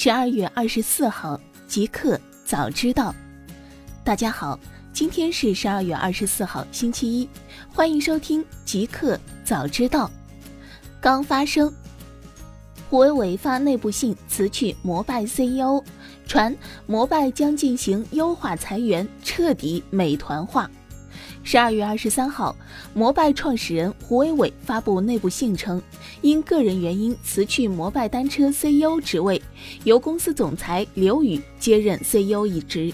十二月二十四号，极客早知道。大家好，今天是十二月二十四号，星期一，欢迎收听极客早知道。刚发生，胡伟伟发内部信辞去摩拜 CEO，传摩拜将进行优化裁员，彻底美团化。十二月二十三号，摩拜创始人胡伟伟发布内部信称，因个人原因辞去摩拜单车 CEO 职位，由公司总裁刘宇接任 CEO 一职。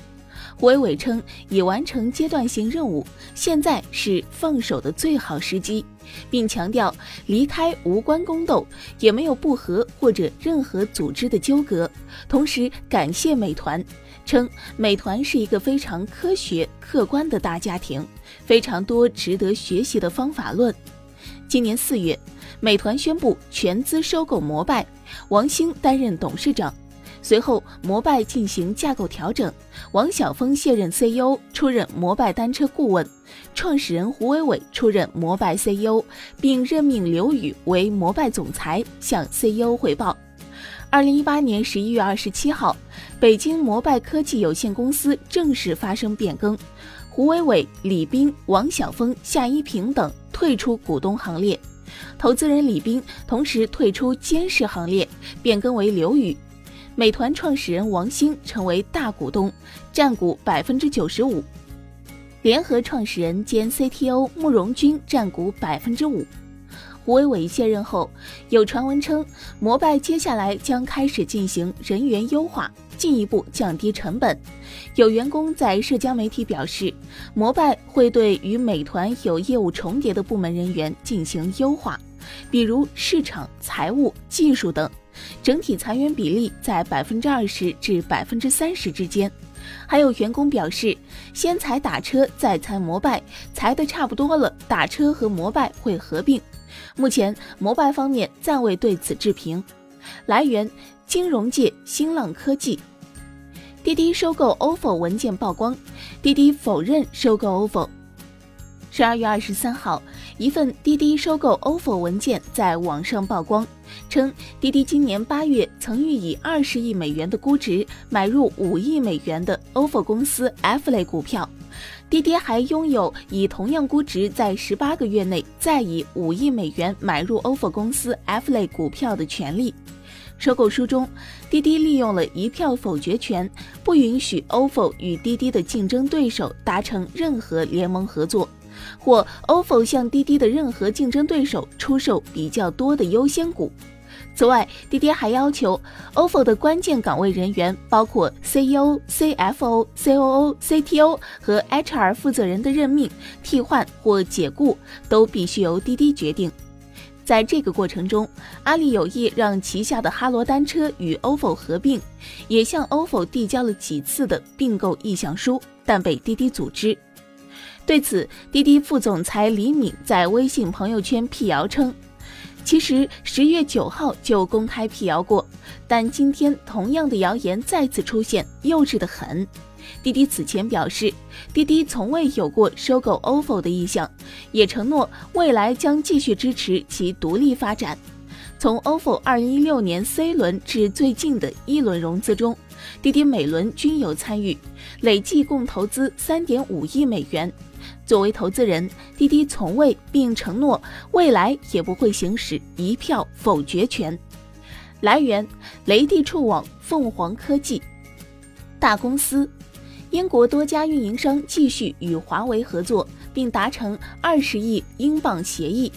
胡伟伟称已完成阶段性任务，现在是放手的最好时机，并强调离开无关宫斗，也没有不和或者任何组织的纠葛。同时感谢美团，称美团是一个非常科学客观的大家庭，非常多值得学习的方法论。今年四月，美团宣布全资收购摩拜，王兴担任董事长。随后，摩拜进行架构调整，王晓峰卸任 CEO，出任摩拜单车顾问，创始人胡伟伟出任摩拜 CEO，并任命刘宇为摩拜总裁，向 CEO 汇报。二零一八年十一月二十七号，北京摩拜科技有限公司正式发生变更，胡伟伟、李斌、王晓峰、夏一平等退出股东行列，投资人李斌同时退出监事行列，变更为刘宇。美团创始人王兴成为大股东，占股百分之九十五；联合创始人兼 CTO 慕容军占股百分之五。胡伟伟卸任后，有传闻称摩拜接下来将开始进行人员优化，进一步降低成本。有员工在社交媒体表示，摩拜会对与美团有业务重叠的部门人员进行优化，比如市场、财务、技术等。整体裁员比例在百分之二十至百分之三十之间，还有员工表示，先裁打车，再裁摩拜，裁的差不多了，打车和摩拜会合并。目前摩拜方面暂未对此置评。来源：金融界新浪科技。滴滴收购 ofo 文件曝光，滴滴否认收购 ofo。十二月二十三号，一份滴滴收购 ofo 文件在网上曝光，称滴滴今年八月曾欲以二十亿美元的估值买入五亿美元的 ofo 公司 F 类股票，滴滴还拥有以同样估值在十八个月内再以五亿美元买入 ofo 公司 F 类股票的权利。收购书中，滴滴利用了一票否决权，不允许 ofo 与滴滴的竞争对手达成任何联盟合作。或 ofo 向滴滴的任何竞争对手出售比较多的优先股。此外，滴滴还要求 ofo 的关键岗位人员，包括 CEO、CFO、COO、CTO 和 HR 负责人的任命、替换或解雇都必须由滴滴决定。在这个过程中，阿里有意让旗下的哈罗单车与 ofo 合并，也向 ofo 递交了几次的并购意向书，但被滴滴阻止。对此，滴滴副总裁李敏在微信朋友圈辟谣称，其实十月九号就公开辟谣过，但今天同样的谣言再次出现，幼稚的很。滴滴此前表示，滴滴从未有过收购 ofo 的意向，也承诺未来将继续支持其独立发展。从 ofo 二零一六年 C 轮至最近的一轮融资中，滴滴每轮均有参与，累计共投资三点五亿美元。作为投资人，滴滴从未并承诺未来也不会行使一票否决权。来源：雷地触网、凤凰科技。大公司，英国多家运营商继续与华为合作，并达成二十亿英镑协议。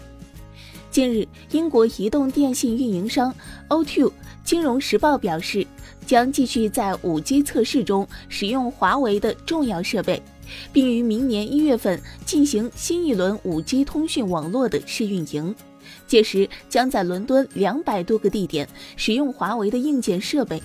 近日，英国移动电信运营商 O2 金融时报表示，将继续在 5G 测试中使用华为的重要设备。并于明年一月份进行新一轮 5G 通讯网络的试运营，届时将在伦敦两百多个地点使用华为的硬件设备。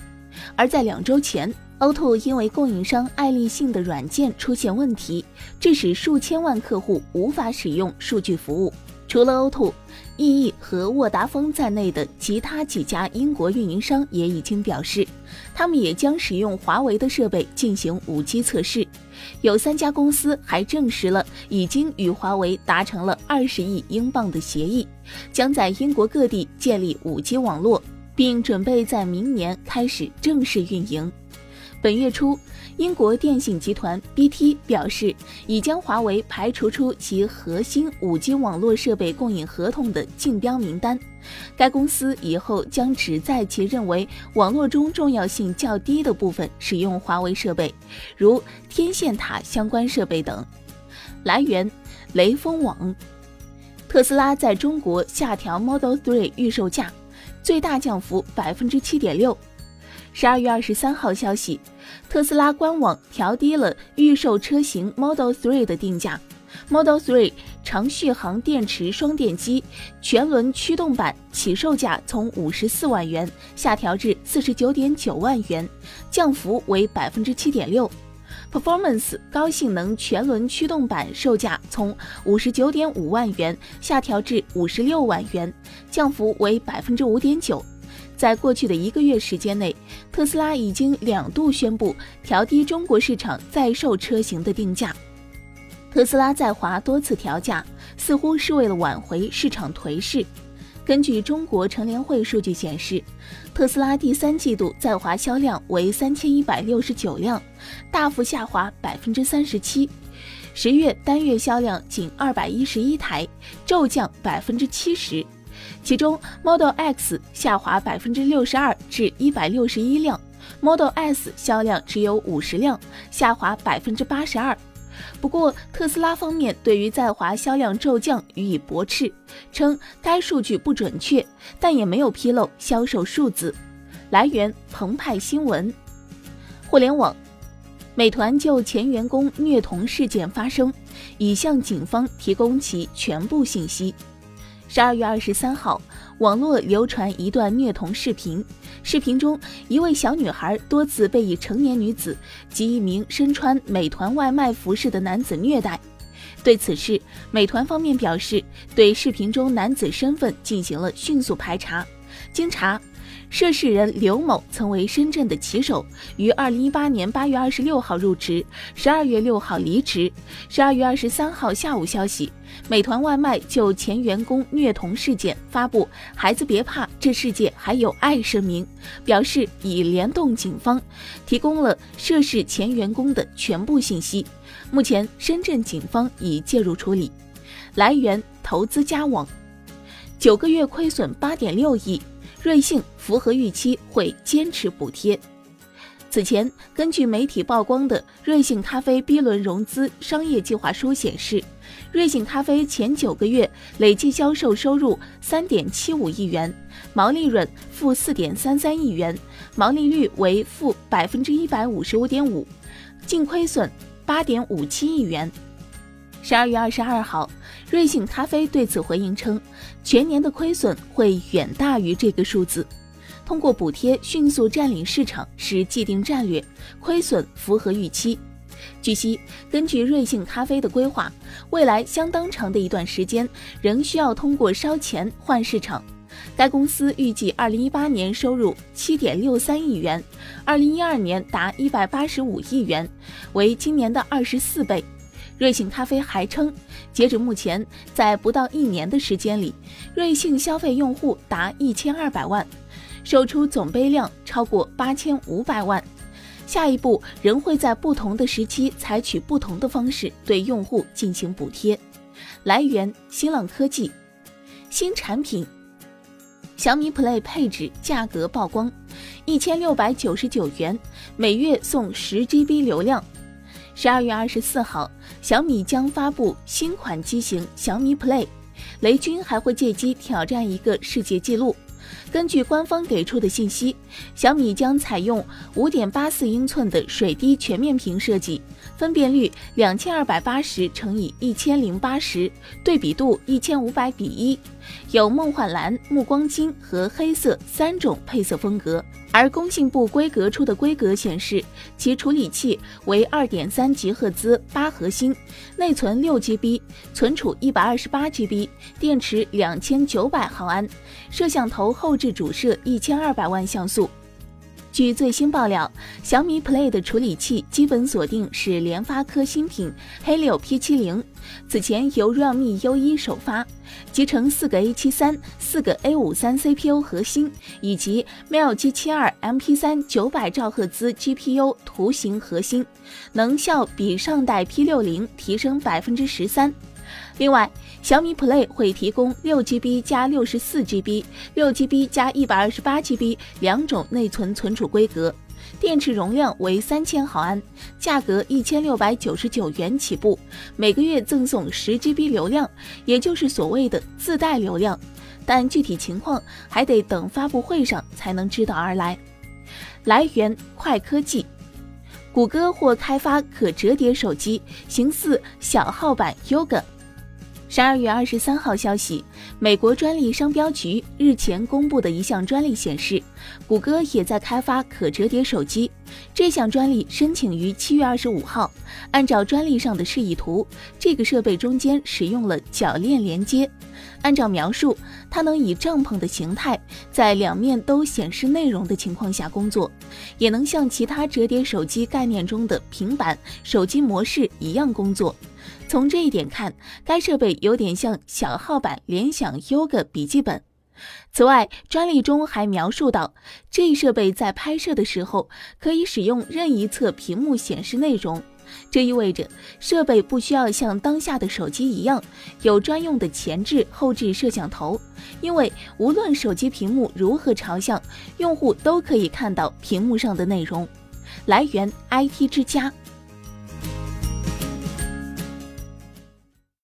而在两周前，O2 因为供应商爱立信的软件出现问题，致使数千万客户无法使用数据服务。除了 O2。意义和沃达丰在内的其他几家英国运营商也已经表示，他们也将使用华为的设备进行 5G 测试。有三家公司还证实了已经与华为达成了二十亿英镑的协议，将在英国各地建立 5G 网络。并准备在明年开始正式运营。本月初，英国电信集团 BT 表示，已将华为排除出其核心 5G 网络设备供应合同的竞标名单。该公司以后将只在其认为网络中重要性较低的部分使用华为设备，如天线塔相关设备等。来源：雷锋网。特斯拉在中国下调 Model 3预售价，最大降幅百分之七点六。十二月二十三号消息，特斯拉官网调低了预售车型 Model 3的定价。Model 3长续航电池双电机全轮驱动版起售价从五十四万元下调至四十九点九万元，降幅为百分之七点六。Performance 高性能全轮驱动版售价从五十九点五万元下调至五十六万元，降幅为百分之五点九。在过去的一个月时间内，特斯拉已经两度宣布调低中国市场在售车型的定价。特斯拉在华多次调价，似乎是为了挽回市场颓势。根据中国乘联会数据显示，特斯拉第三季度在华销量为三千一百六十九辆，大幅下滑百分之三十七。十月单月销量仅二百一十一台，骤降百分之七十。其中，Model X 下滑百分之六十二至一百六十一辆，Model S 销量只有五十辆，下滑百分之八十二。不过，特斯拉方面对于在华销量骤降予以驳斥，称该数据不准确，但也没有披露销售数字。来源：澎湃新闻。互联网，美团就前员工虐童事件发声，已向警方提供其全部信息。十二月二十三号，网络流传一段虐童视频。视频中，一位小女孩多次被一成年女子及一名身穿美团外卖服饰的男子虐待。对此事，美团方面表示，对视频中男子身份进行了迅速排查。经查。涉事人刘某曾为深圳的骑手，于二零一八年八月二十六号入职，十二月六号离职。十二月二十三号下午消息，美团外卖就前员工虐童事件发布“孩子别怕，这世界还有爱”声明，表示已联动警方，提供了涉事前员工的全部信息。目前，深圳警方已介入处理。来源：投资家网。九个月亏损八点六亿。瑞幸符合预期会坚持补贴。此前，根据媒体曝光的瑞幸咖啡 B 轮融资商业计划书显示，瑞幸咖啡前九个月累计销售收入三点七五亿元，毛利润负四点三三亿元，毛利率为负百分之一百五十五点五，净亏损八点五七亿元。十二月二十二号，瑞幸咖啡对此回应称，全年的亏损会远大于这个数字。通过补贴迅速占领市场是既定战略，亏损符合预期。据悉，根据瑞幸咖啡的规划，未来相当长的一段时间仍需要通过烧钱换市场。该公司预计二零一八年收入七点六三亿元，二零一二年达一百八十五亿元，为今年的二十四倍。瑞幸咖啡还称，截止目前，在不到一年的时间里，瑞幸消费用户达一千二百万，售出总杯量超过八千五百万。下一步仍会在不同的时期采取不同的方式对用户进行补贴。来源：新浪科技。新产品：小米 Play 配置价格曝光，一千六百九十九元，每月送十 GB 流量。十二月二十四号，小米将发布新款机型小米 Play，雷军还会借机挑战一个世界纪录。根据官方给出的信息，小米将采用五点八四英寸的水滴全面屏设计，分辨率两千二百八十乘以一千零八十，对比度一千五百比一，有梦幻蓝、暮光金和黑色三种配色风格。而工信部规格出的规格显示，其处理器为二点三吉赫兹八核心，内存六 GB，存储一百二十八 GB，电池两千九百毫安，摄像头后置主摄一千二百万像素。据最新爆料，小米 Play 的处理器基本锁定是联发科新品 Helio P70，此前由 Realme U1 首发，集成四个 A73、四个 A53 CPU 核心以及 Mel G72 MP3 900兆赫兹 GPU 图形核心，能效比上代 P60 提升百分之十三。另外，小米 Play 会提供六 GB 加六十四 GB、六 GB 加一百二十八 GB 两种内存存储规格，电池容量为三千毫安，价格一千六百九十九元起步，每个月赠送十 GB 流量，也就是所谓的自带流量。但具体情况还得等发布会上才能知道而来。来源：快科技。谷歌或开发可折叠手机，形似小号版 Yoga。十二月二十三号消息，美国专利商标局日前公布的一项专利显示，谷歌也在开发可折叠手机。这项专利申请于七月二十五号。按照专利上的示意图，这个设备中间使用了铰链连接。按照描述，它能以帐篷的形态，在两面都显示内容的情况下工作，也能像其他折叠手机概念中的平板手机模式一样工作。从这一点看，该设备有点像小号版联想 Yoga 笔记本。此外，专利中还描述到，这一设备在拍摄的时候可以使用任一侧屏幕显示内容。这意味着设备不需要像当下的手机一样有专用的前置、后置摄像头，因为无论手机屏幕如何朝向，用户都可以看到屏幕上的内容。来源：IT 之家。